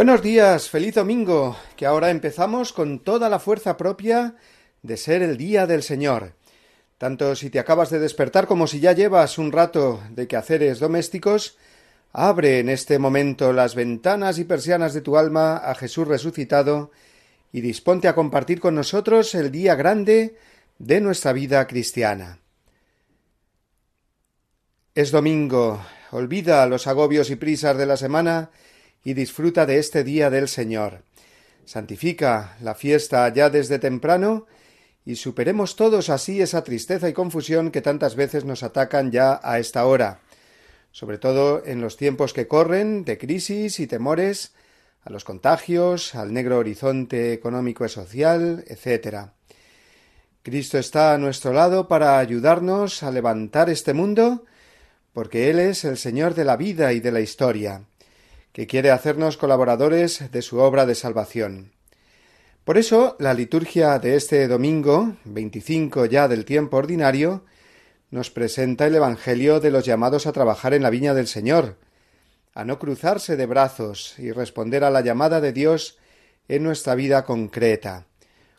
Buenos días, feliz domingo, que ahora empezamos con toda la fuerza propia de ser el día del Señor. Tanto si te acabas de despertar como si ya llevas un rato de quehaceres domésticos, abre en este momento las ventanas y persianas de tu alma a Jesús resucitado y disponte a compartir con nosotros el día grande de nuestra vida cristiana. Es domingo, olvida los agobios y prisas de la semana y disfruta de este día del Señor. Santifica la fiesta ya desde temprano y superemos todos así esa tristeza y confusión que tantas veces nos atacan ya a esta hora, sobre todo en los tiempos que corren de crisis y temores a los contagios, al negro horizonte económico y social, etc. Cristo está a nuestro lado para ayudarnos a levantar este mundo, porque Él es el Señor de la vida y de la historia que quiere hacernos colaboradores de su obra de salvación. Por eso, la liturgia de este domingo, 25 ya del tiempo ordinario, nos presenta el Evangelio de los llamados a trabajar en la viña del Señor, a no cruzarse de brazos y responder a la llamada de Dios en nuestra vida concreta,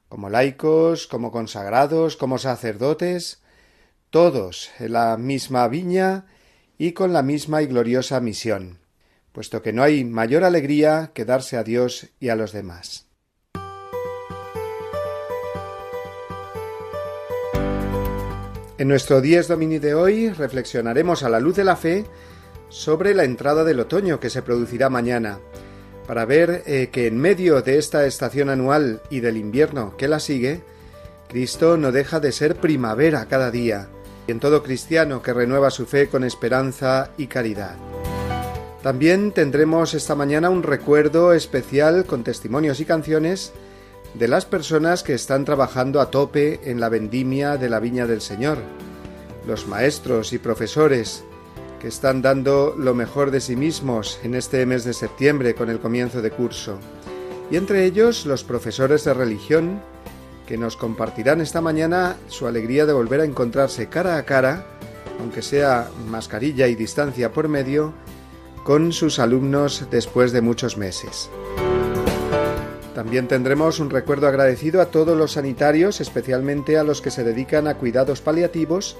como laicos, como consagrados, como sacerdotes, todos en la misma viña y con la misma y gloriosa misión puesto que no hay mayor alegría que darse a Dios y a los demás. En nuestro Dies Domini de hoy reflexionaremos a la luz de la fe sobre la entrada del otoño que se producirá mañana, para ver eh, que en medio de esta estación anual y del invierno que la sigue, Cristo no deja de ser primavera cada día, y en todo cristiano que renueva su fe con esperanza y caridad. También tendremos esta mañana un recuerdo especial con testimonios y canciones de las personas que están trabajando a tope en la vendimia de la Viña del Señor, los maestros y profesores que están dando lo mejor de sí mismos en este mes de septiembre con el comienzo de curso, y entre ellos los profesores de religión que nos compartirán esta mañana su alegría de volver a encontrarse cara a cara, aunque sea mascarilla y distancia por medio, con sus alumnos después de muchos meses. También tendremos un recuerdo agradecido a todos los sanitarios, especialmente a los que se dedican a cuidados paliativos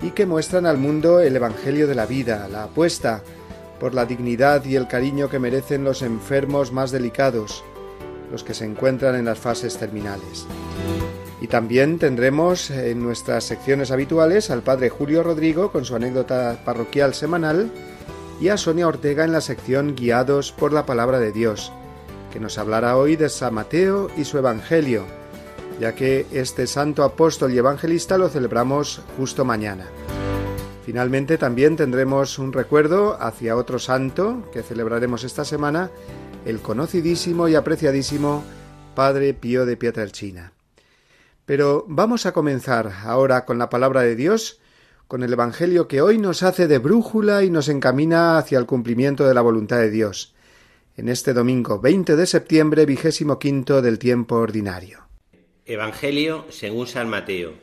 y que muestran al mundo el Evangelio de la vida, la apuesta por la dignidad y el cariño que merecen los enfermos más delicados, los que se encuentran en las fases terminales. Y también tendremos en nuestras secciones habituales al Padre Julio Rodrigo con su anécdota parroquial semanal, y a Sonia Ortega en la sección Guiados por la Palabra de Dios, que nos hablará hoy de San Mateo y su Evangelio, ya que este santo apóstol y evangelista lo celebramos justo mañana. Finalmente también tendremos un recuerdo hacia otro santo que celebraremos esta semana, el conocidísimo y apreciadísimo Padre Pío de Pietrelcina. Pero vamos a comenzar ahora con la palabra de Dios, con el Evangelio que hoy nos hace de brújula y nos encamina hacia el cumplimiento de la voluntad de Dios, en este domingo 20 de septiembre, vigésimo quinto del tiempo ordinario. Evangelio según San Mateo,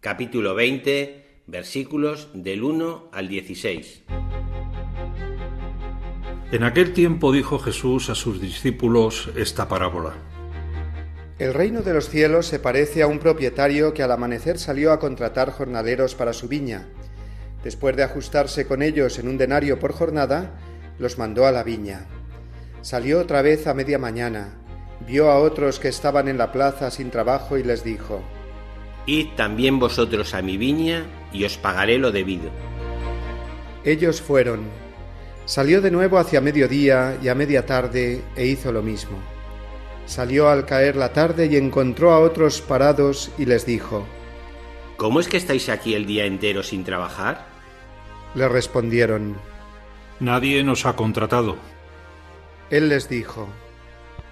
capítulo 20, versículos del 1 al 16. En aquel tiempo dijo Jesús a sus discípulos esta parábola. El reino de los cielos se parece a un propietario que al amanecer salió a contratar jornaleros para su viña. Después de ajustarse con ellos en un denario por jornada, los mandó a la viña. Salió otra vez a media mañana, vio a otros que estaban en la plaza sin trabajo y les dijo, Id también vosotros a mi viña y os pagaré lo debido. Ellos fueron. Salió de nuevo hacia mediodía y a media tarde e hizo lo mismo. Salió al caer la tarde y encontró a otros parados y les dijo, ¿Cómo es que estáis aquí el día entero sin trabajar? Le respondieron. Nadie nos ha contratado. Él les dijo.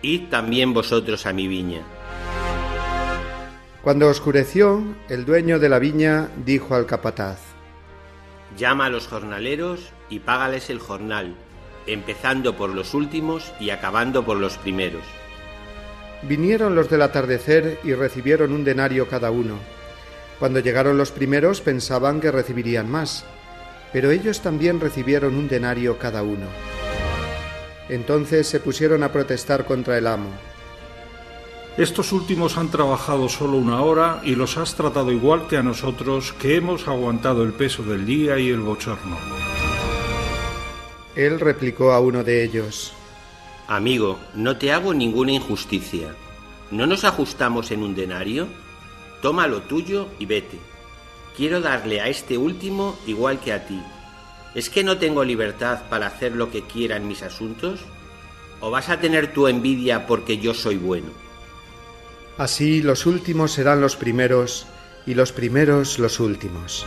Id también vosotros a mi viña. Cuando oscureció, el dueño de la viña dijo al capataz. Llama a los jornaleros y págales el jornal, empezando por los últimos y acabando por los primeros. Vinieron los del atardecer y recibieron un denario cada uno. Cuando llegaron los primeros pensaban que recibirían más, pero ellos también recibieron un denario cada uno. Entonces se pusieron a protestar contra el amo. Estos últimos han trabajado solo una hora y los has tratado igual que a nosotros que hemos aguantado el peso del día y el bochorno. Él replicó a uno de ellos. Amigo, no te hago ninguna injusticia. ¿No nos ajustamos en un denario? Toma lo tuyo y vete. Quiero darle a este último igual que a ti. ¿Es que no tengo libertad para hacer lo que quiera en mis asuntos? ¿O vas a tener tu envidia porque yo soy bueno? Así los últimos serán los primeros y los primeros los últimos.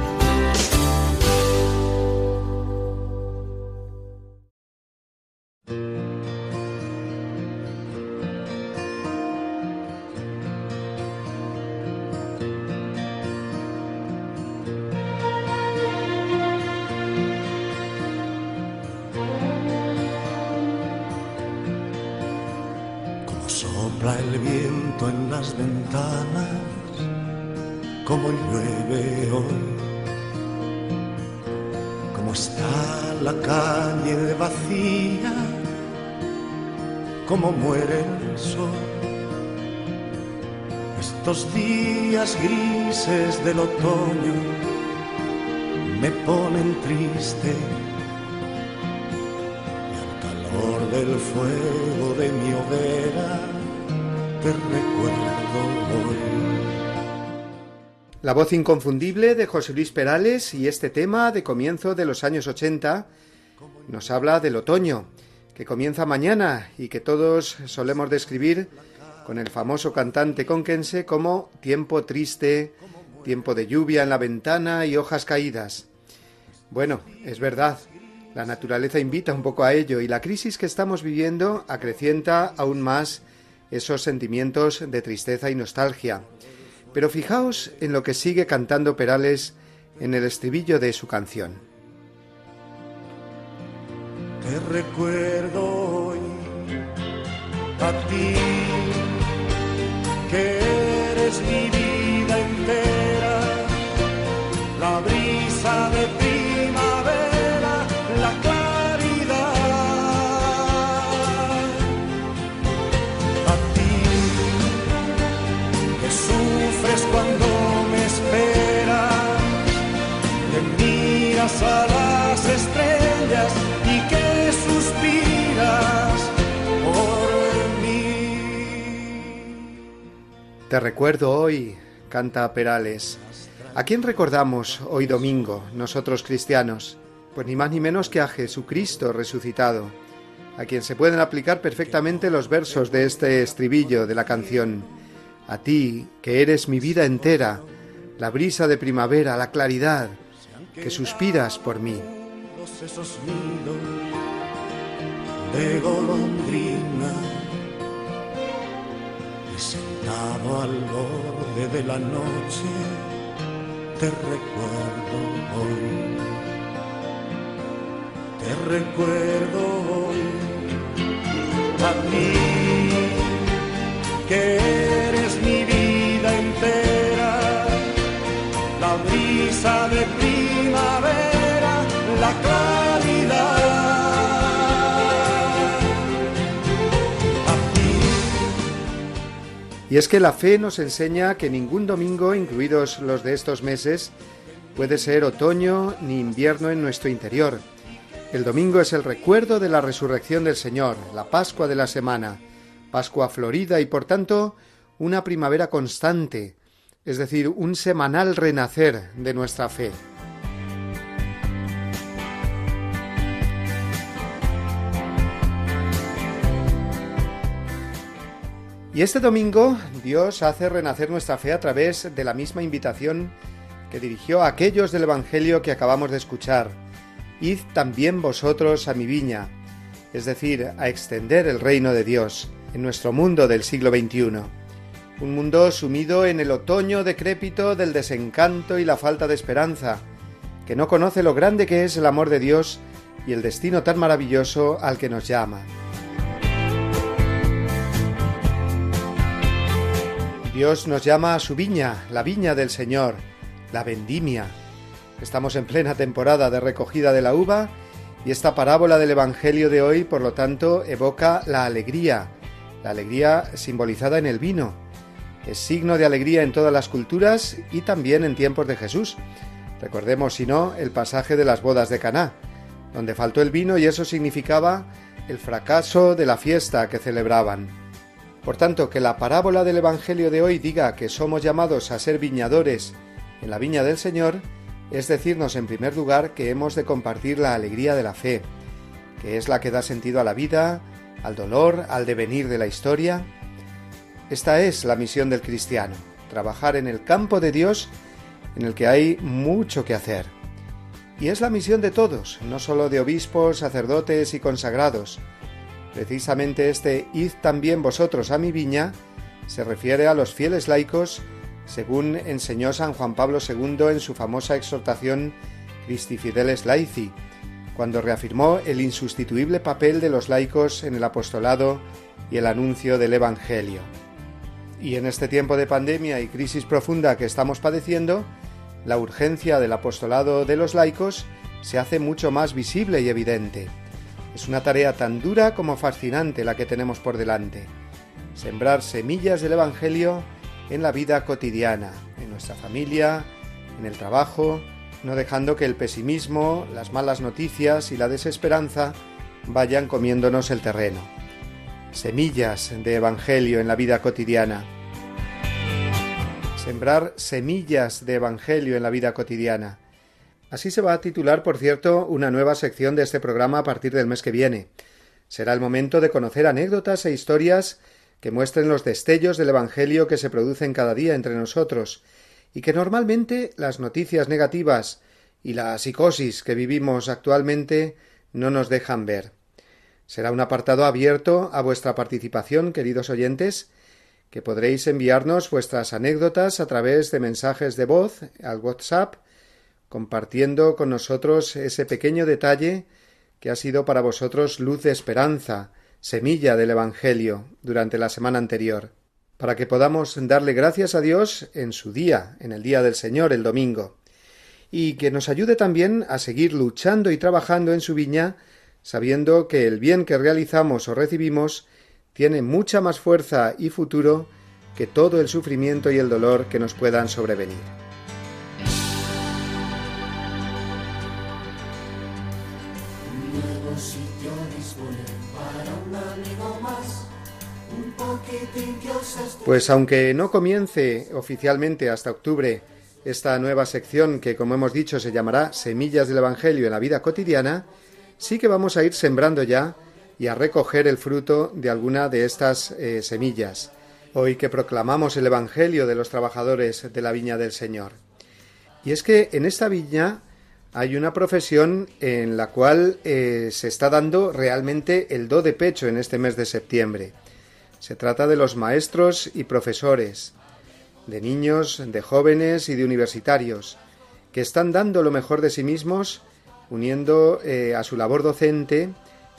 Ventanas, como llueve hoy, como está la calle vacía, como muere el sol. Estos días grises del otoño me ponen triste calor del fuego de mi hoguera La voz inconfundible de José Luis Perales y este tema de comienzo de los años 80 nos habla del otoño, que comienza mañana y que todos solemos describir con el famoso cantante conquense como tiempo triste, tiempo de lluvia en la ventana y hojas caídas. Bueno, es verdad, la naturaleza invita un poco a ello y la crisis que estamos viviendo acrecienta aún más esos sentimientos de tristeza y nostalgia. Pero fijaos en lo que sigue cantando Perales en el estribillo de su canción. Te recuerdo hoy a ti, que eres mi vida entera, la brisa de primavera, a las estrellas y que suspiras por mí. Te recuerdo hoy, canta Perales. ¿A quién recordamos hoy domingo, nosotros cristianos? Pues ni más ni menos que a Jesucristo resucitado, a quien se pueden aplicar perfectamente los versos de este estribillo de la canción. A ti, que eres mi vida entera, la brisa de primavera, la claridad, que suspiras por mí. esos nidos de golondrina y sentado al borde de la noche te recuerdo hoy te recuerdo hoy a ti que Y es que la fe nos enseña que ningún domingo, incluidos los de estos meses, puede ser otoño ni invierno en nuestro interior. El domingo es el recuerdo de la resurrección del Señor, la Pascua de la semana, Pascua florida y por tanto una primavera constante, es decir, un semanal renacer de nuestra fe. Y este domingo Dios hace renacer nuestra fe a través de la misma invitación que dirigió a aquellos del Evangelio que acabamos de escuchar. Id también vosotros a mi viña, es decir, a extender el reino de Dios en nuestro mundo del siglo XXI. Un mundo sumido en el otoño decrépito del desencanto y la falta de esperanza, que no conoce lo grande que es el amor de Dios y el destino tan maravilloso al que nos llama. Dios nos llama a su viña, la viña del Señor, la vendimia. Estamos en plena temporada de recogida de la uva y esta parábola del Evangelio de hoy, por lo tanto, evoca la alegría, la alegría simbolizada en el vino. Es signo de alegría en todas las culturas y también en tiempos de Jesús. Recordemos, si no, el pasaje de las bodas de Caná, donde faltó el vino y eso significaba el fracaso de la fiesta que celebraban. Por tanto, que la parábola del Evangelio de hoy diga que somos llamados a ser viñadores en la viña del Señor, es decirnos en primer lugar que hemos de compartir la alegría de la fe, que es la que da sentido a la vida, al dolor, al devenir de la historia. Esta es la misión del cristiano, trabajar en el campo de Dios en el que hay mucho que hacer. Y es la misión de todos, no solo de obispos, sacerdotes y consagrados. Precisamente este id también vosotros a mi viña se refiere a los fieles laicos según enseñó San Juan Pablo II en su famosa exhortación Christi Fideles Laici, cuando reafirmó el insustituible papel de los laicos en el apostolado y el anuncio del Evangelio. Y en este tiempo de pandemia y crisis profunda que estamos padeciendo, la urgencia del apostolado de los laicos se hace mucho más visible y evidente. Es una tarea tan dura como fascinante la que tenemos por delante. Sembrar semillas del Evangelio en la vida cotidiana, en nuestra familia, en el trabajo, no dejando que el pesimismo, las malas noticias y la desesperanza vayan comiéndonos el terreno. Semillas de Evangelio en la vida cotidiana. Sembrar semillas de Evangelio en la vida cotidiana. Así se va a titular, por cierto, una nueva sección de este programa a partir del mes que viene. Será el momento de conocer anécdotas e historias que muestren los destellos del Evangelio que se producen cada día entre nosotros, y que normalmente las noticias negativas y la psicosis que vivimos actualmente no nos dejan ver. Será un apartado abierto a vuestra participación, queridos oyentes, que podréis enviarnos vuestras anécdotas a través de mensajes de voz al WhatsApp, compartiendo con nosotros ese pequeño detalle que ha sido para vosotros luz de esperanza, semilla del Evangelio durante la semana anterior, para que podamos darle gracias a Dios en su día, en el día del Señor, el domingo, y que nos ayude también a seguir luchando y trabajando en su viña, sabiendo que el bien que realizamos o recibimos tiene mucha más fuerza y futuro que todo el sufrimiento y el dolor que nos puedan sobrevenir. Pues aunque no comience oficialmente hasta octubre esta nueva sección que, como hemos dicho, se llamará Semillas del Evangelio en la vida cotidiana, sí que vamos a ir sembrando ya y a recoger el fruto de alguna de estas eh, semillas, hoy que proclamamos el Evangelio de los trabajadores de la viña del Señor. Y es que en esta viña hay una profesión en la cual eh, se está dando realmente el do de pecho en este mes de septiembre. Se trata de los maestros y profesores, de niños, de jóvenes y de universitarios, que están dando lo mejor de sí mismos, uniendo eh, a su labor docente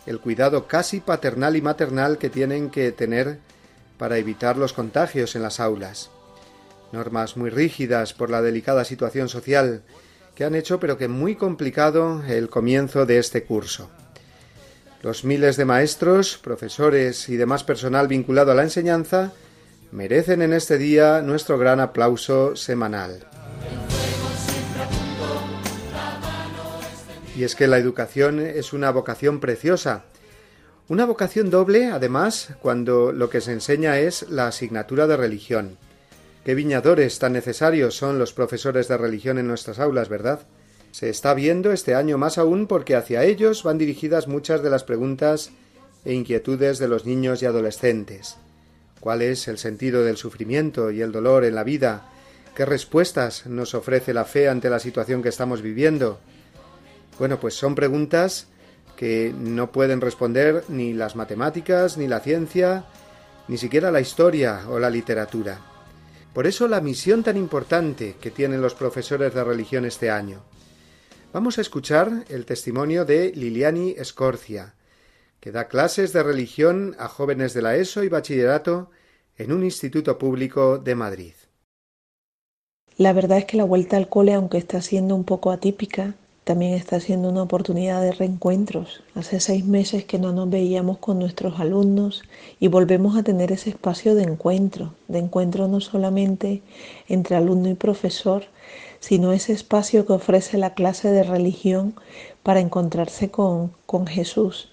el cuidado casi paternal y maternal que tienen que tener para evitar los contagios en las aulas. Normas muy rígidas por la delicada situación social que han hecho pero que muy complicado el comienzo de este curso. Los miles de maestros, profesores y demás personal vinculado a la enseñanza merecen en este día nuestro gran aplauso semanal. Y es que la educación es una vocación preciosa. Una vocación doble, además, cuando lo que se enseña es la asignatura de religión. Qué viñadores tan necesarios son los profesores de religión en nuestras aulas, ¿verdad? Se está viendo este año más aún porque hacia ellos van dirigidas muchas de las preguntas e inquietudes de los niños y adolescentes. ¿Cuál es el sentido del sufrimiento y el dolor en la vida? ¿Qué respuestas nos ofrece la fe ante la situación que estamos viviendo? Bueno, pues son preguntas que no pueden responder ni las matemáticas, ni la ciencia, ni siquiera la historia o la literatura. Por eso la misión tan importante que tienen los profesores de religión este año. Vamos a escuchar el testimonio de Liliani Escorcia, que da clases de religión a jóvenes de la ESO y bachillerato en un instituto público de Madrid. La verdad es que la vuelta al cole, aunque está siendo un poco atípica, también está siendo una oportunidad de reencuentros. Hace seis meses que no nos veíamos con nuestros alumnos y volvemos a tener ese espacio de encuentro, de encuentro no solamente entre alumno y profesor, sino ese espacio que ofrece la clase de religión para encontrarse con, con Jesús,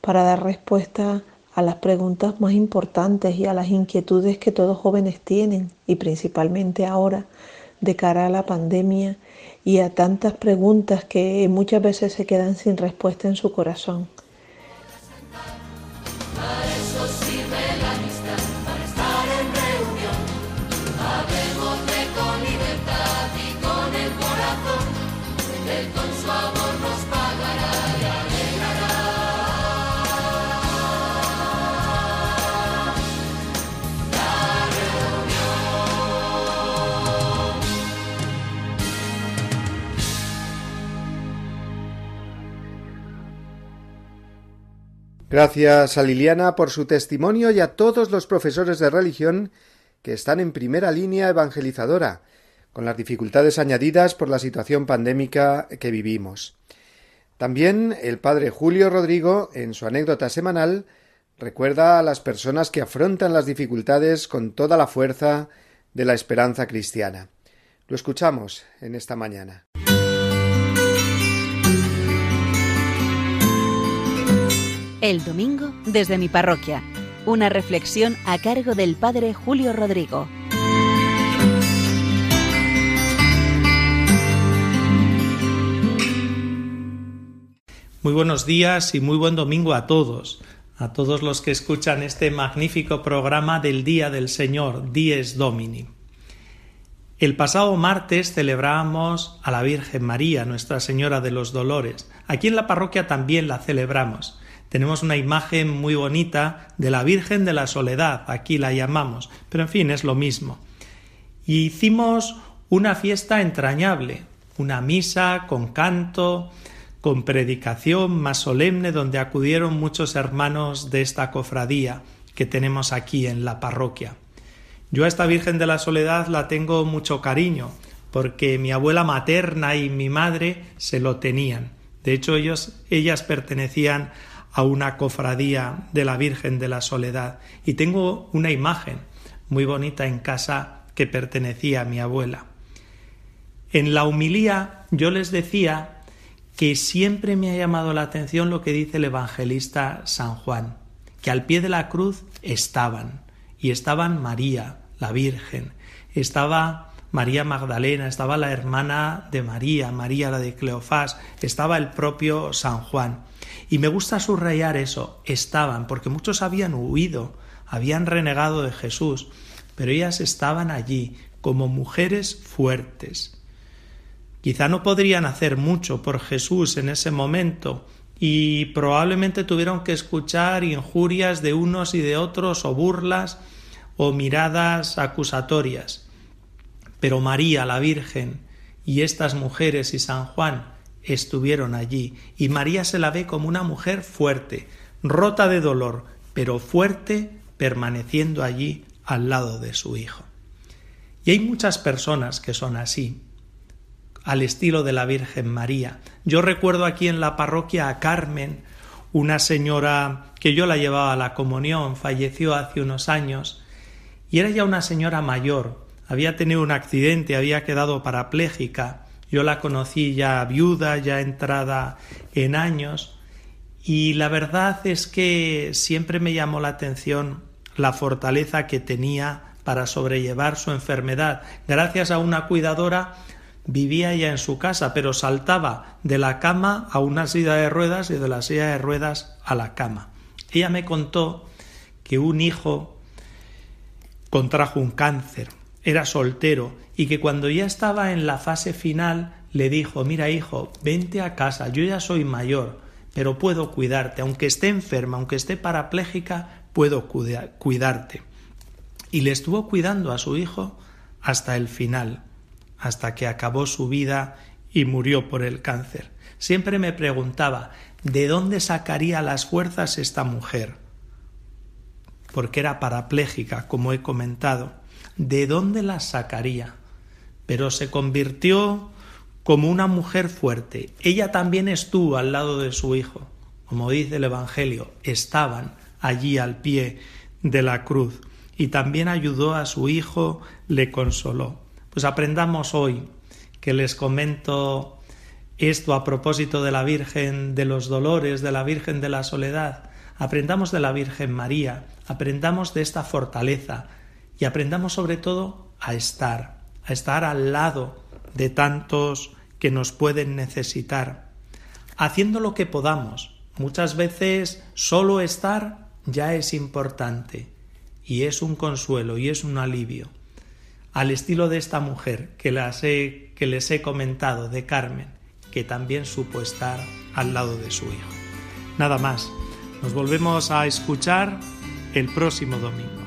para dar respuesta a las preguntas más importantes y a las inquietudes que todos jóvenes tienen y principalmente ahora de cara a la pandemia y a tantas preguntas que muchas veces se quedan sin respuesta en su corazón. Gracias a Liliana por su testimonio y a todos los profesores de religión que están en primera línea evangelizadora, con las dificultades añadidas por la situación pandémica que vivimos. También el padre Julio Rodrigo, en su anécdota semanal, recuerda a las personas que afrontan las dificultades con toda la fuerza de la esperanza cristiana. Lo escuchamos en esta mañana. El domingo desde mi parroquia. Una reflexión a cargo del Padre Julio Rodrigo. Muy buenos días y muy buen domingo a todos, a todos los que escuchan este magnífico programa del Día del Señor, Dies Domini. El pasado martes celebramos a la Virgen María, Nuestra Señora de los Dolores. Aquí en la parroquia también la celebramos tenemos una imagen muy bonita de la Virgen de la Soledad, aquí la llamamos, pero en fin, es lo mismo. Y hicimos una fiesta entrañable, una misa con canto, con predicación más solemne, donde acudieron muchos hermanos de esta cofradía que tenemos aquí en la parroquia. Yo a esta Virgen de la Soledad la tengo mucho cariño, porque mi abuela materna y mi madre se lo tenían. De hecho, ellos, ellas pertenecían a una cofradía de la Virgen de la Soledad y tengo una imagen muy bonita en casa que pertenecía a mi abuela. En la humilía yo les decía que siempre me ha llamado la atención lo que dice el evangelista San Juan, que al pie de la cruz estaban y estaban María, la Virgen, estaba María Magdalena, estaba la hermana de María, María la de Cleofás, estaba el propio San Juan. Y me gusta subrayar eso, estaban, porque muchos habían huido, habían renegado de Jesús, pero ellas estaban allí como mujeres fuertes. Quizá no podrían hacer mucho por Jesús en ese momento, y probablemente tuvieron que escuchar injurias de unos y de otros o burlas o miradas acusatorias. Pero María la Virgen y estas mujeres y San Juan estuvieron allí, y María se la ve como una mujer fuerte, rota de dolor, pero fuerte, permaneciendo allí al lado de su Hijo. Y hay muchas personas que son así, al estilo de la Virgen María. Yo recuerdo aquí en la parroquia a Carmen, una señora que yo la llevaba a la comunión, falleció hace unos años, y era ya una señora mayor, había tenido un accidente, había quedado parapléjica. Yo la conocí ya viuda, ya entrada en años, y la verdad es que siempre me llamó la atención la fortaleza que tenía para sobrellevar su enfermedad. Gracias a una cuidadora vivía ya en su casa, pero saltaba de la cama a una silla de ruedas y de la silla de ruedas a la cama. Ella me contó que un hijo contrajo un cáncer era soltero y que cuando ya estaba en la fase final le dijo Mira hijo, vente a casa, yo ya soy mayor, pero puedo cuidarte, aunque esté enferma, aunque esté parapléjica, puedo cuidarte. Y le estuvo cuidando a su hijo hasta el final, hasta que acabó su vida y murió por el cáncer. Siempre me preguntaba ¿de dónde sacaría las fuerzas esta mujer? Porque era parapléjica, como he comentado de dónde las sacaría. Pero se convirtió como una mujer fuerte. Ella también estuvo al lado de su hijo. Como dice el Evangelio, estaban allí al pie de la cruz. Y también ayudó a su hijo, le consoló. Pues aprendamos hoy que les comento esto a propósito de la Virgen de los Dolores, de la Virgen de la Soledad. Aprendamos de la Virgen María, aprendamos de esta fortaleza, y aprendamos sobre todo a estar, a estar al lado de tantos que nos pueden necesitar, haciendo lo que podamos. Muchas veces solo estar ya es importante y es un consuelo y es un alivio. Al estilo de esta mujer que, las he, que les he comentado, de Carmen, que también supo estar al lado de su hijo. Nada más, nos volvemos a escuchar el próximo domingo.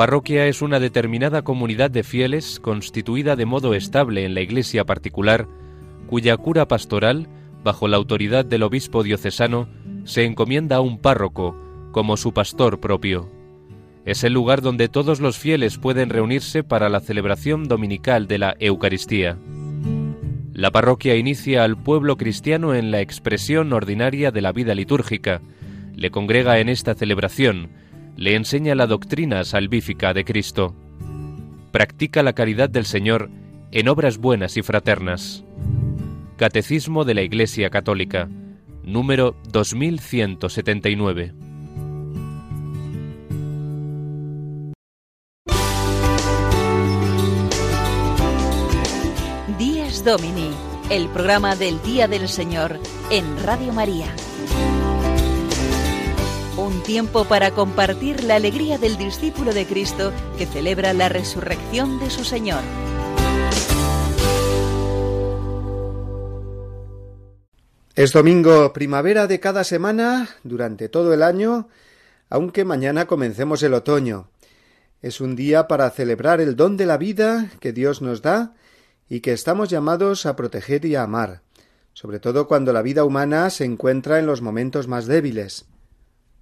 Parroquia es una determinada comunidad de fieles constituida de modo estable en la iglesia particular, cuya cura pastoral, bajo la autoridad del obispo diocesano, se encomienda a un párroco como su pastor propio. Es el lugar donde todos los fieles pueden reunirse para la celebración dominical de la Eucaristía. La parroquia inicia al pueblo cristiano en la expresión ordinaria de la vida litúrgica, le congrega en esta celebración, le enseña la doctrina salvífica de Cristo. Practica la caridad del Señor en obras buenas y fraternas. Catecismo de la Iglesia Católica, número 2179. Días Domini, el programa del Día del Señor en Radio María. Tiempo para compartir la alegría del discípulo de Cristo que celebra la resurrección de su Señor. Es domingo primavera de cada semana durante todo el año, aunque mañana comencemos el otoño. Es un día para celebrar el don de la vida que Dios nos da y que estamos llamados a proteger y a amar, sobre todo cuando la vida humana se encuentra en los momentos más débiles.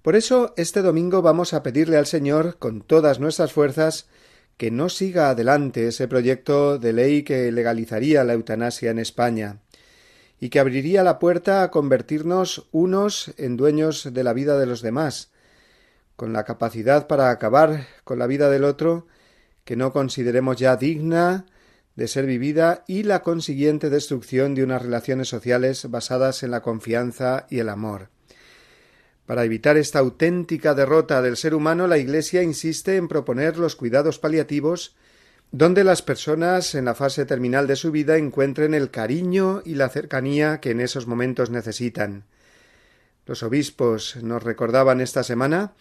Por eso este domingo vamos a pedirle al Señor con todas nuestras fuerzas que no siga adelante ese proyecto de ley que legalizaría la eutanasia en España y que abriría la puerta a convertirnos unos en dueños de la vida de los demás, con la capacidad para acabar con la vida del otro que no consideremos ya digna de ser vivida y la consiguiente destrucción de unas relaciones sociales basadas en la confianza y el amor. Para evitar esta auténtica derrota del ser humano, la Iglesia insiste en proponer los cuidados paliativos donde las personas en la fase terminal de su vida encuentren el cariño y la cercanía que en esos momentos necesitan. Los obispos nos recordaban esta semana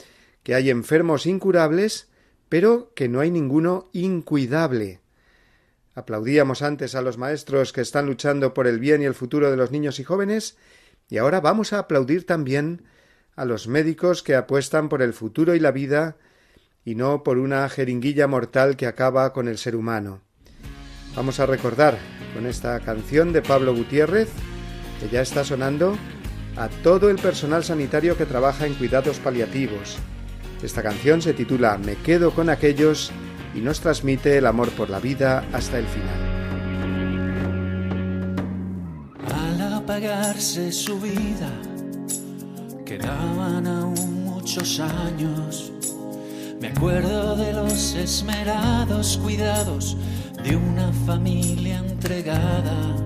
que hay enfermos incurables, pero que no hay ninguno incuidable. Aplaudíamos antes a los maestros que están luchando por el bien y el futuro de los niños y jóvenes, y ahora vamos a aplaudir también a los médicos que apuestan por el futuro y la vida y no por una jeringuilla mortal que acaba con el ser humano. Vamos a recordar con esta canción de Pablo Gutiérrez, que ya está sonando, a todo el personal sanitario que trabaja en cuidados paliativos. Esta canción se titula Me quedo con aquellos y nos transmite el amor por la vida hasta el final. Al apagarse su vida, quedaban aún muchos años me acuerdo de los esmerados cuidados de una familia entregada.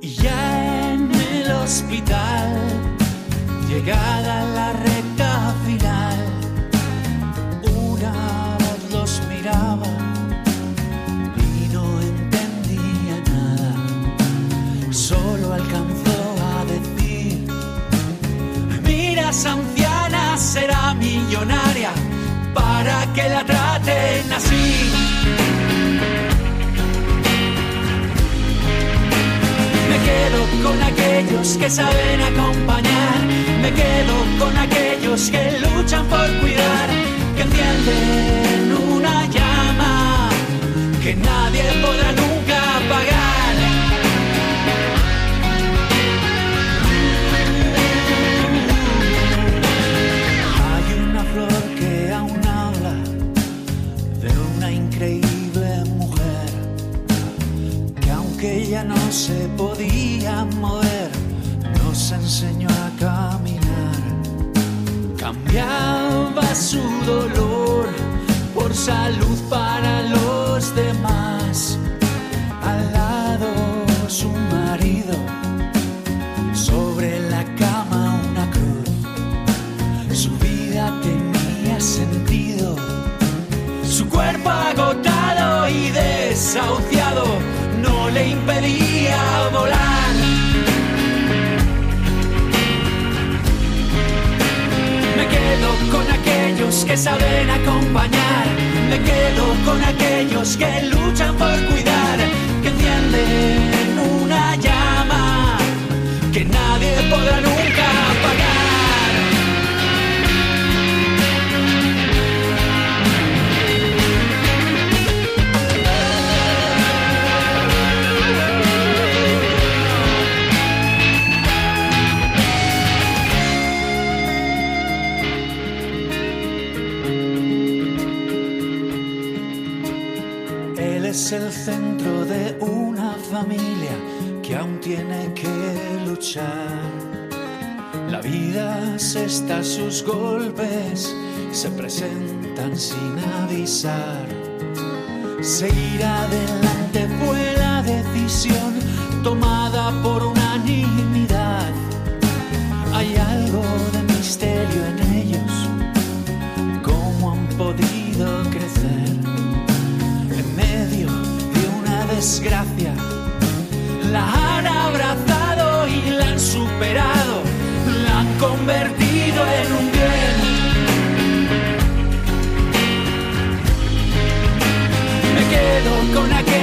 Y ya en el hospital, llegada la recta final, una voz los miraba anciana será millonaria para que la traten así. Me quedo con aquellos que saben acompañar, me quedo con aquellos que luchan por cuidar, que encienden una llama que nadie podrá no se podía mover, nos enseñó a caminar. Cambiaba su dolor por salud para los demás. Que saben acompañar, me quedo con aquellos que luchan por cuidar, que encienden que aún tiene que luchar. La vida se está sus golpes, se presentan sin avisar. Seguir adelante fue la decisión tomada por unanimidad.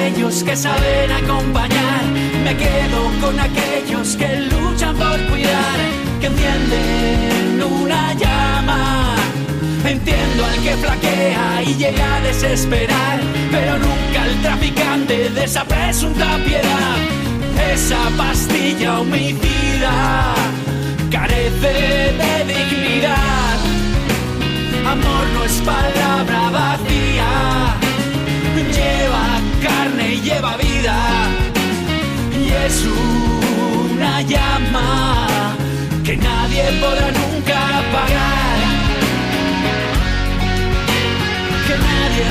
Aquellos que saben acompañar, me quedo con aquellos que luchan por cuidar, que encienden una llama. Entiendo al que flaquea y llega a desesperar, pero nunca al traficante de esa presunta piedad. Esa pastilla homicida carece de dignidad. Amor no es palabra vacía lleva carne y lleva vida. Y es una llama que nadie podrá nunca apagar. Que nadie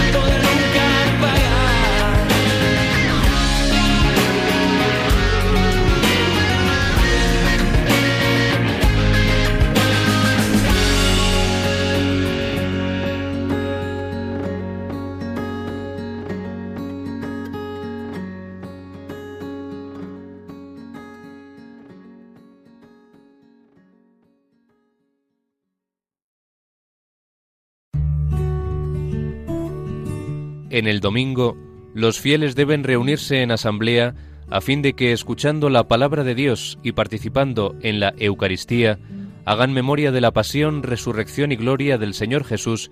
En el domingo, los fieles deben reunirse en asamblea a fin de que, escuchando la palabra de Dios y participando en la Eucaristía, hagan memoria de la pasión, resurrección y gloria del Señor Jesús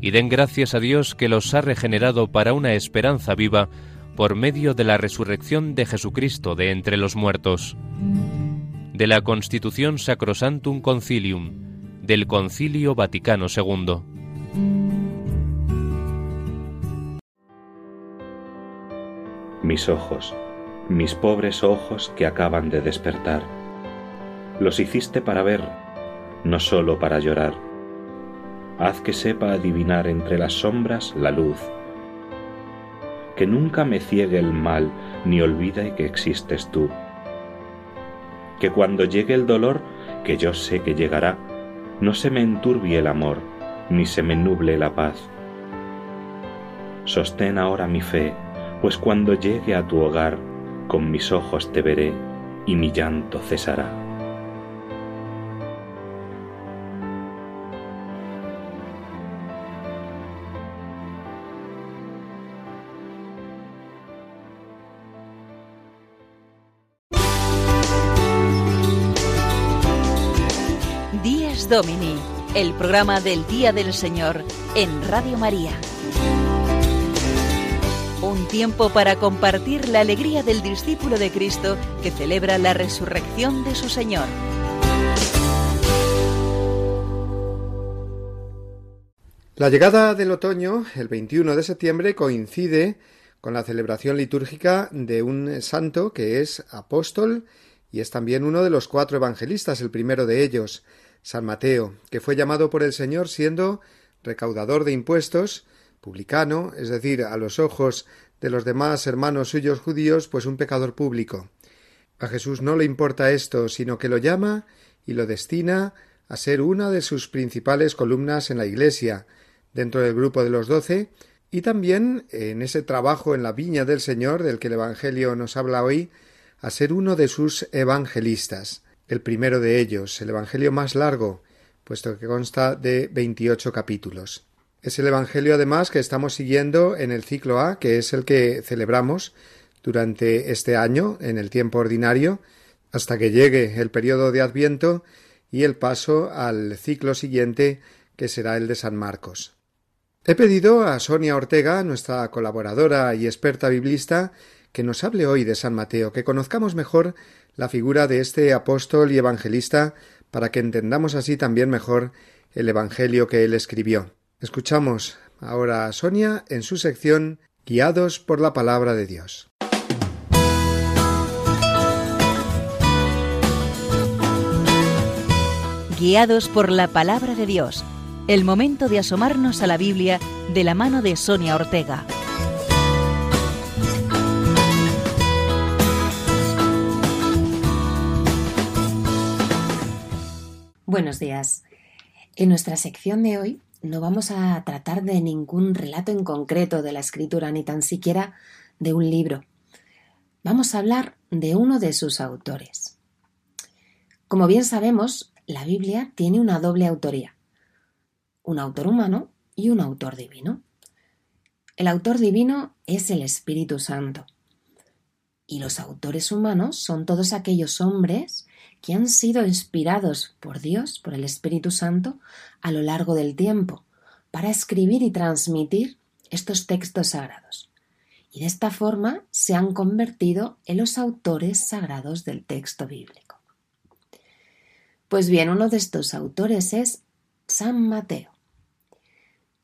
y den gracias a Dios que los ha regenerado para una esperanza viva por medio de la resurrección de Jesucristo de entre los muertos. De la Constitución Sacrosantum Concilium, del Concilio Vaticano II. Mis ojos, mis pobres ojos que acaban de despertar. Los hiciste para ver, no sólo para llorar. Haz que sepa adivinar entre las sombras la luz, que nunca me ciegue el mal ni olvide que existes tú. Que cuando llegue el dolor, que yo sé que llegará, no se me enturbie el amor, ni se me nuble la paz. Sostén ahora mi fe, pues cuando llegue a tu hogar, con mis ojos te veré y mi llanto cesará. Días Domini, el programa del Día del Señor en Radio María. Un tiempo para compartir la alegría del discípulo de Cristo que celebra la resurrección de su Señor. La llegada del otoño, el 21 de septiembre, coincide con la celebración litúrgica de un santo que es apóstol y es también uno de los cuatro evangelistas, el primero de ellos, San Mateo, que fue llamado por el Señor siendo recaudador de impuestos, publicano, es decir, a los ojos de los demás hermanos suyos judíos, pues un pecador público. A Jesús no le importa esto, sino que lo llama y lo destina a ser una de sus principales columnas en la Iglesia, dentro del grupo de los doce, y también en ese trabajo en la viña del Señor del que el Evangelio nos habla hoy, a ser uno de sus evangelistas, el primero de ellos, el Evangelio más largo, puesto que consta de veintiocho capítulos. Es el Evangelio además que estamos siguiendo en el ciclo A, que es el que celebramos durante este año, en el tiempo ordinario, hasta que llegue el periodo de Adviento y el paso al ciclo siguiente, que será el de San Marcos. He pedido a Sonia Ortega, nuestra colaboradora y experta biblista, que nos hable hoy de San Mateo, que conozcamos mejor la figura de este apóstol y evangelista, para que entendamos así también mejor el Evangelio que él escribió. Escuchamos ahora a Sonia en su sección guiados por la palabra de Dios. Guiados por la palabra de Dios. El momento de asomarnos a la Biblia de la mano de Sonia Ortega. Buenos días. En nuestra sección de hoy no vamos a tratar de ningún relato en concreto de la escritura, ni tan siquiera de un libro. Vamos a hablar de uno de sus autores. Como bien sabemos, la Biblia tiene una doble autoría, un autor humano y un autor divino. El autor divino es el Espíritu Santo y los autores humanos son todos aquellos hombres que han sido inspirados por Dios, por el Espíritu Santo, a lo largo del tiempo, para escribir y transmitir estos textos sagrados. Y de esta forma se han convertido en los autores sagrados del texto bíblico. Pues bien, uno de estos autores es San Mateo.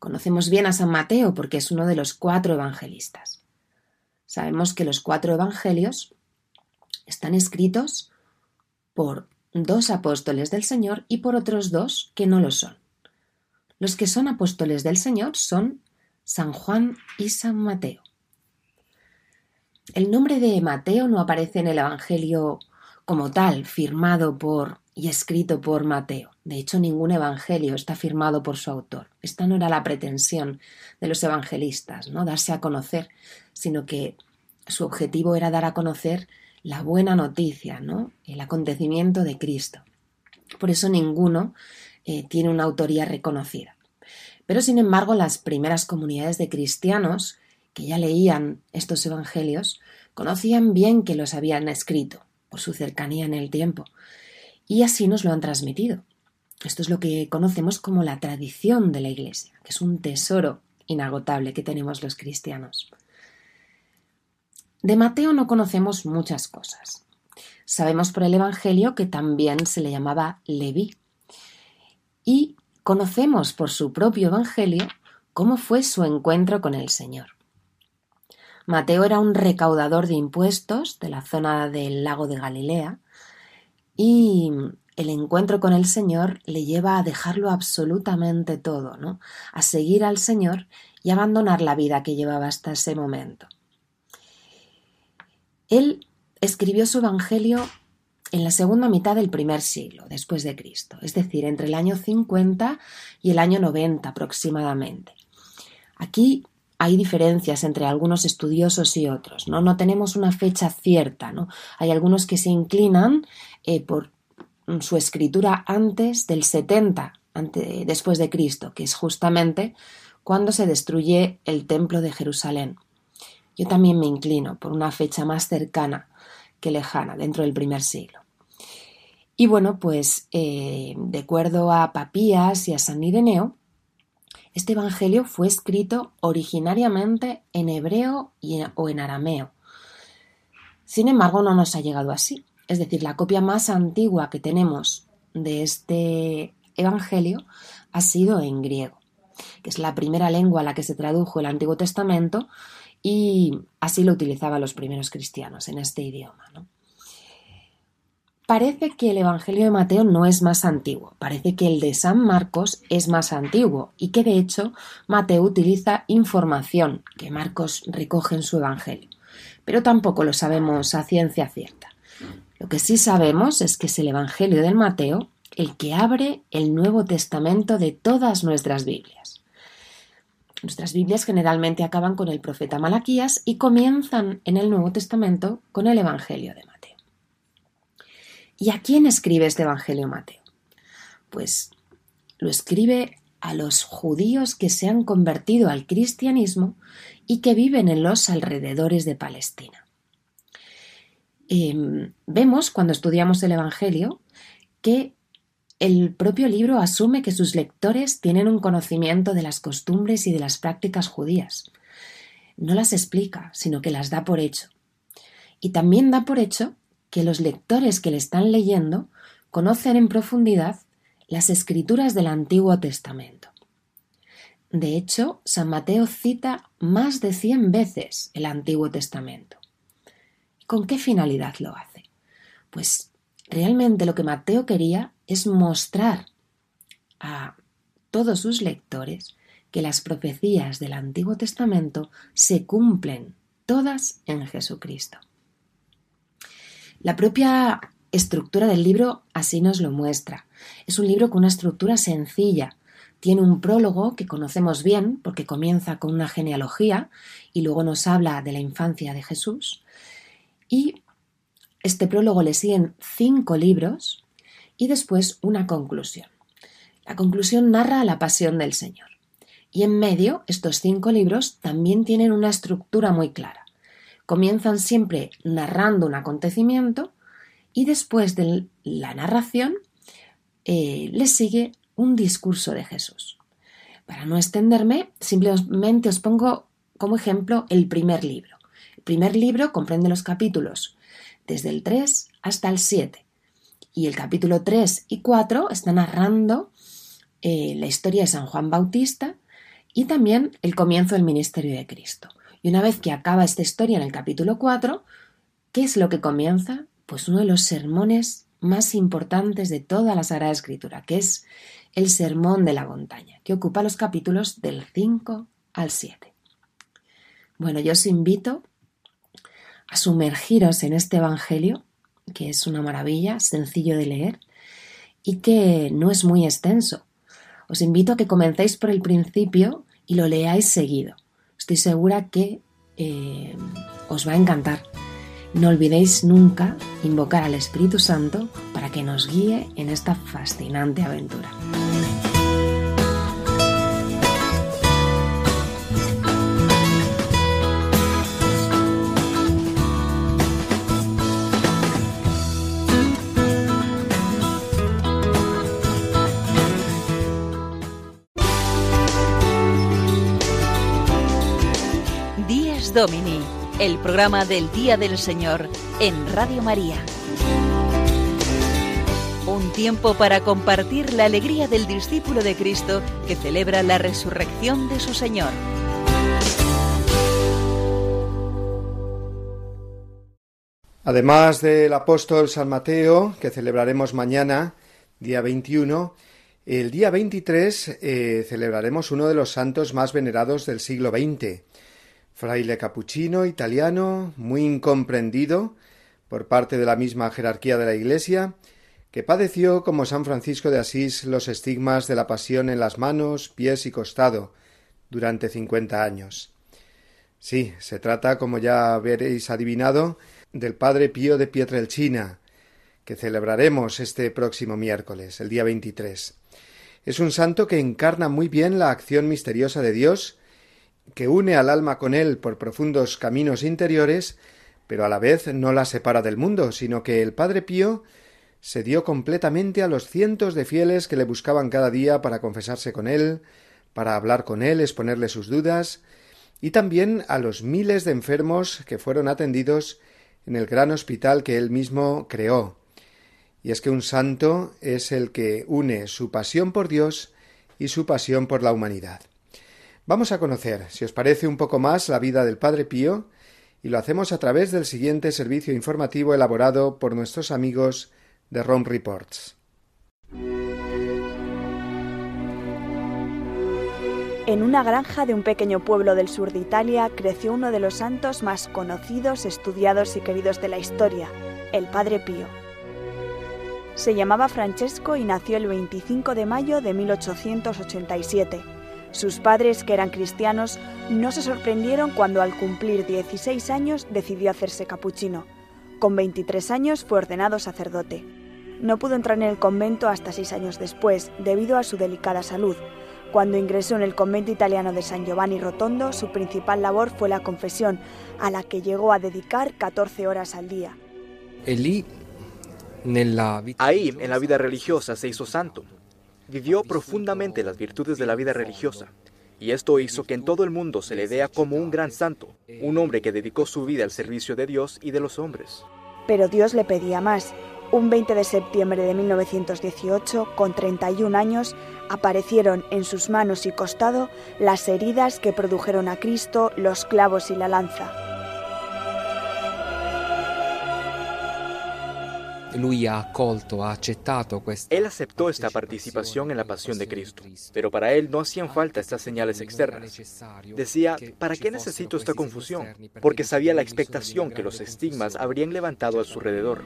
Conocemos bien a San Mateo porque es uno de los cuatro evangelistas. Sabemos que los cuatro evangelios están escritos por dos apóstoles del Señor y por otros dos que no lo son. Los que son apóstoles del Señor son San Juan y San Mateo. El nombre de Mateo no aparece en el Evangelio como tal, firmado por y escrito por Mateo. De hecho, ningún evangelio está firmado por su autor. Esta no era la pretensión de los evangelistas, no darse a conocer, sino que su objetivo era dar a conocer la buena noticia, ¿no? El acontecimiento de Cristo. Por eso ninguno eh, tiene una autoría reconocida. Pero sin embargo, las primeras comunidades de cristianos que ya leían estos evangelios conocían bien que los habían escrito por su cercanía en el tiempo y así nos lo han transmitido. Esto es lo que conocemos como la tradición de la Iglesia, que es un tesoro inagotable que tenemos los cristianos. De Mateo no conocemos muchas cosas. Sabemos por el Evangelio que también se le llamaba Leví. Y conocemos por su propio Evangelio cómo fue su encuentro con el Señor. Mateo era un recaudador de impuestos de la zona del lago de Galilea y el encuentro con el Señor le lleva a dejarlo absolutamente todo, ¿no? A seguir al Señor y abandonar la vida que llevaba hasta ese momento. Él escribió su Evangelio en la segunda mitad del primer siglo después de Cristo, es decir, entre el año 50 y el año 90 aproximadamente. Aquí hay diferencias entre algunos estudiosos y otros, ¿no? No tenemos una fecha cierta, ¿no? Hay algunos que se inclinan eh, por su escritura antes del 70 después de Cristo, que es justamente cuando se destruye el templo de Jerusalén. Yo también me inclino por una fecha más cercana que lejana, dentro del primer siglo. Y bueno, pues eh, de acuerdo a Papías y a San Ireneo, este Evangelio fue escrito originariamente en hebreo o en arameo. Sin embargo, no nos ha llegado así. Es decir, la copia más antigua que tenemos de este Evangelio ha sido en griego, que es la primera lengua a la que se tradujo el Antiguo Testamento y así lo utilizaban los primeros cristianos en este idioma. Parece que el Evangelio de Mateo no es más antiguo, parece que el de San Marcos es más antiguo y que de hecho Mateo utiliza información que Marcos recoge en su Evangelio, pero tampoco lo sabemos a ciencia cierta. Lo que sí sabemos es que es el Evangelio del Mateo el que abre el Nuevo Testamento de todas nuestras Biblias. Nuestras Biblias generalmente acaban con el profeta Malaquías y comienzan en el Nuevo Testamento con el Evangelio de Mateo. ¿Y a quién escribe este Evangelio Mateo? Pues lo escribe a los judíos que se han convertido al cristianismo y que viven en los alrededores de Palestina. Em, vemos cuando estudiamos el Evangelio que el propio libro asume que sus lectores tienen un conocimiento de las costumbres y de las prácticas judías. No las explica, sino que las da por hecho. Y también da por hecho que los lectores que le están leyendo conocen en profundidad las escrituras del Antiguo Testamento. De hecho, San Mateo cita más de 100 veces el Antiguo Testamento. ¿Con qué finalidad lo hace? Pues realmente lo que Mateo quería es mostrar a todos sus lectores que las profecías del Antiguo Testamento se cumplen todas en Jesucristo. La propia estructura del libro así nos lo muestra. Es un libro con una estructura sencilla. Tiene un prólogo que conocemos bien porque comienza con una genealogía y luego nos habla de la infancia de Jesús. Y este prólogo le siguen cinco libros y después una conclusión. La conclusión narra la pasión del Señor. Y en medio, estos cinco libros también tienen una estructura muy clara. Comienzan siempre narrando un acontecimiento y después de la narración eh, les sigue un discurso de Jesús. Para no extenderme, simplemente os pongo como ejemplo el primer libro. El primer libro comprende los capítulos desde el 3 hasta el 7 y el capítulo 3 y 4 está narrando eh, la historia de San Juan Bautista y también el comienzo del ministerio de Cristo. Y una vez que acaba esta historia en el capítulo 4, ¿qué es lo que comienza? pues uno de los sermones más importantes de toda la Sagrada Escritura, que es el Sermón de la Montaña, que ocupa los capítulos del 5 al 7. Bueno, yo os invito a sumergiros en este Evangelio, que es una maravilla, sencillo de leer y que no es muy extenso. Os invito a que comencéis por el principio y lo leáis seguido. Estoy segura que eh, os va a encantar. No olvidéis nunca invocar al Espíritu Santo para que nos guíe en esta fascinante aventura. Domini el programa del Día del Señor en Radio María. Un tiempo para compartir la alegría del discípulo de Cristo que celebra la resurrección de su Señor. Además del apóstol San Mateo, que celebraremos mañana, día 21, el día 23 eh, celebraremos uno de los santos más venerados del siglo XX, fraile capuchino italiano, muy incomprendido por parte de la misma jerarquía de la Iglesia, que padeció como San Francisco de Asís los estigmas de la pasión en las manos, pies y costado durante cincuenta años. Sí, se trata, como ya veréis adivinado, del Padre Pío de Pietrelcina, que celebraremos este próximo miércoles, el día 23. Es un santo que encarna muy bien la acción misteriosa de Dios que une al alma con él por profundos caminos interiores, pero a la vez no la separa del mundo, sino que el Padre Pío se dio completamente a los cientos de fieles que le buscaban cada día para confesarse con él, para hablar con él, exponerle sus dudas, y también a los miles de enfermos que fueron atendidos en el gran hospital que él mismo creó. Y es que un santo es el que une su pasión por Dios y su pasión por la humanidad. Vamos a conocer, si os parece, un poco más la vida del Padre Pío, y lo hacemos a través del siguiente servicio informativo elaborado por nuestros amigos de Rome Reports. En una granja de un pequeño pueblo del sur de Italia creció uno de los santos más conocidos, estudiados y queridos de la historia, el Padre Pío. Se llamaba Francesco y nació el 25 de mayo de 1887 sus padres, que eran cristianos, no se sorprendieron cuando al cumplir 16 años decidió hacerse capuchino. Con 23 años fue ordenado sacerdote. No pudo entrar en el convento hasta seis años después, debido a su delicada salud. Cuando ingresó en el convento italiano de San Giovanni Rotondo, su principal labor fue la confesión, a la que llegó a dedicar 14 horas al día. Ahí, en la vida religiosa, se hizo santo vivió profundamente las virtudes de la vida religiosa, y esto hizo que en todo el mundo se le vea como un gran santo, un hombre que dedicó su vida al servicio de Dios y de los hombres. Pero Dios le pedía más. Un 20 de septiembre de 1918, con 31 años, Aparecieron en sus manos y costado las heridas que produjeron a Cristo los clavos y la lanza. Él aceptó esta participación en la pasión de Cristo, pero para él no hacían falta estas señales externas. Decía, ¿para qué necesito esta confusión? Porque sabía la expectación que los estigmas habrían levantado a su alrededor.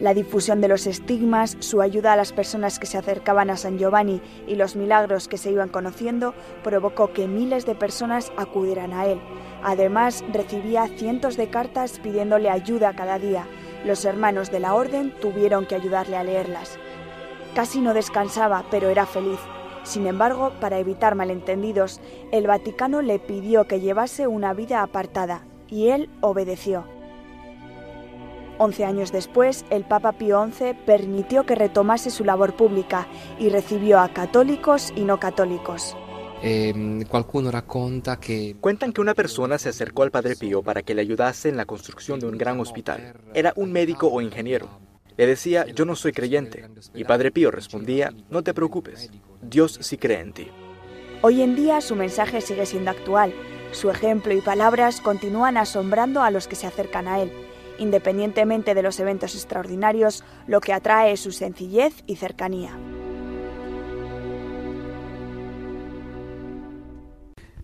La difusión de los estigmas, su ayuda a las personas que se acercaban a San Giovanni y los milagros que se iban conociendo provocó que miles de personas acudieran a él. Además, recibía cientos de cartas pidiéndole ayuda cada día. Los hermanos de la orden tuvieron que ayudarle a leerlas. Casi no descansaba, pero era feliz. Sin embargo, para evitar malentendidos, el Vaticano le pidió que llevase una vida apartada, y él obedeció. Once años después, el Papa Pío XI permitió que retomase su labor pública y recibió a católicos y no católicos. Cuentan que una persona se acercó al Padre Pío para que le ayudase en la construcción de un gran hospital. Era un médico o ingeniero. Le decía, yo no soy creyente. Y Padre Pío respondía, no te preocupes, Dios sí cree en ti. Hoy en día su mensaje sigue siendo actual. Su ejemplo y palabras continúan asombrando a los que se acercan a él. Independientemente de los eventos extraordinarios, lo que atrae es su sencillez y cercanía.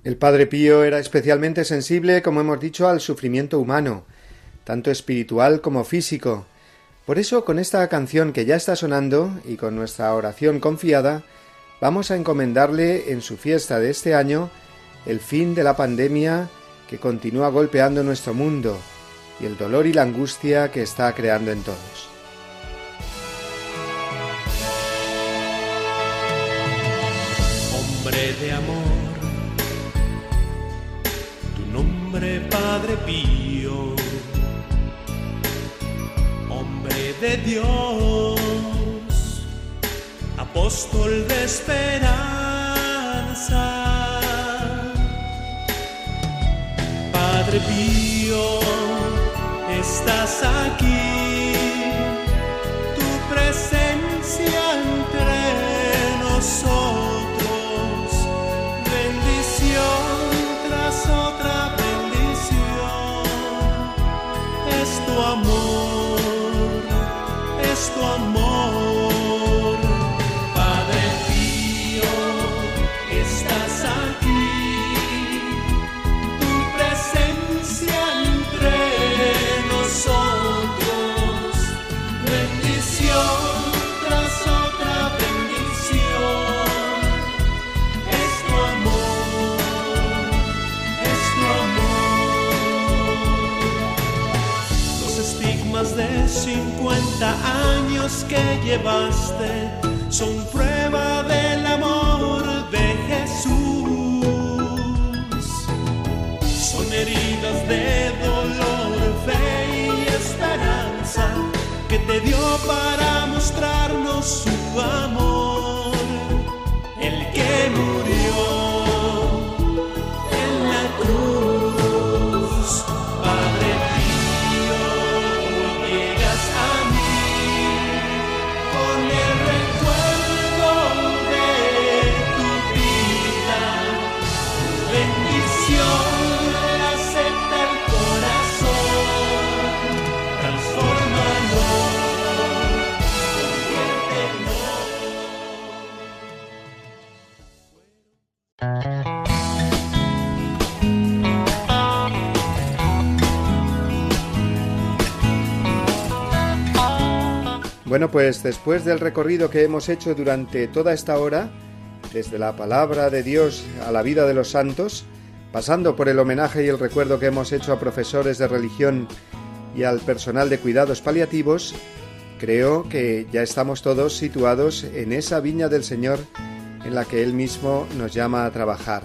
El Padre Pío era especialmente sensible, como hemos dicho, al sufrimiento humano, tanto espiritual como físico. Por eso, con esta canción que ya está sonando y con nuestra oración confiada, vamos a encomendarle en su fiesta de este año el fin de la pandemia que continúa golpeando nuestro mundo y el dolor y la angustia que está creando en todos. Hombre de amor, Padre Pío, hombre de Dios, apóstol de esperanza, Padre Pío estás aquí, tu presencia entre nosotros, Pues después del recorrido que hemos hecho durante toda esta hora, desde la palabra de Dios a la vida de los santos, pasando por el homenaje y el recuerdo que hemos hecho a profesores de religión y al personal de cuidados paliativos, creo que ya estamos todos situados en esa viña del Señor en la que Él mismo nos llama a trabajar.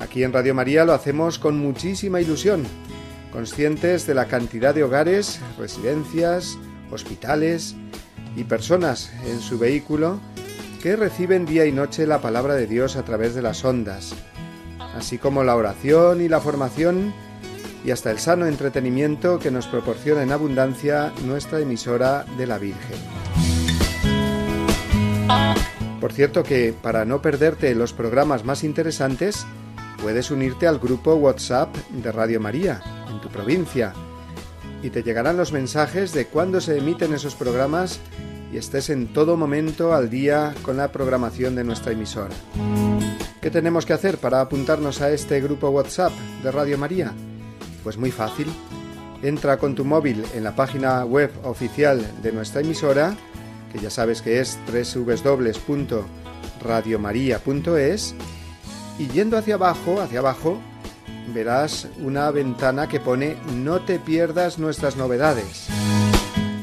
Aquí en Radio María lo hacemos con muchísima ilusión, conscientes de la cantidad de hogares, residencias, hospitales y personas en su vehículo que reciben día y noche la palabra de Dios a través de las ondas, así como la oración y la formación y hasta el sano entretenimiento que nos proporciona en abundancia nuestra emisora de la Virgen. Por cierto que para no perderte los programas más interesantes, puedes unirte al grupo WhatsApp de Radio María en tu provincia y te llegarán los mensajes de cuándo se emiten esos programas y estés en todo momento al día con la programación de nuestra emisora. ¿Qué tenemos que hacer para apuntarnos a este grupo WhatsApp de Radio María? Pues muy fácil. Entra con tu móvil en la página web oficial de nuestra emisora, que ya sabes que es www.radiomaria.es, y yendo hacia abajo, hacia abajo, verás una ventana que pone No te pierdas nuestras novedades.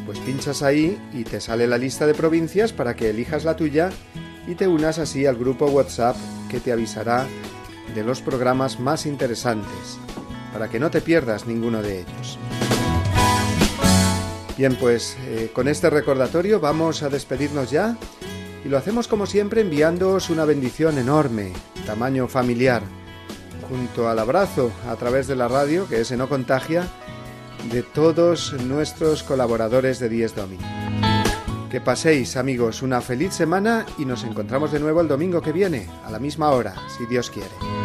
Pues pinchas ahí y te sale la lista de provincias para que elijas la tuya y te unas así al grupo WhatsApp que te avisará de los programas más interesantes, para que no te pierdas ninguno de ellos. Bien, pues eh, con este recordatorio vamos a despedirnos ya y lo hacemos como siempre enviándoos una bendición enorme, tamaño familiar junto al abrazo a través de la radio, que ese no contagia, de todos nuestros colaboradores de Diez Domini. Que paséis, amigos, una feliz semana y nos encontramos de nuevo el domingo que viene, a la misma hora, si Dios quiere.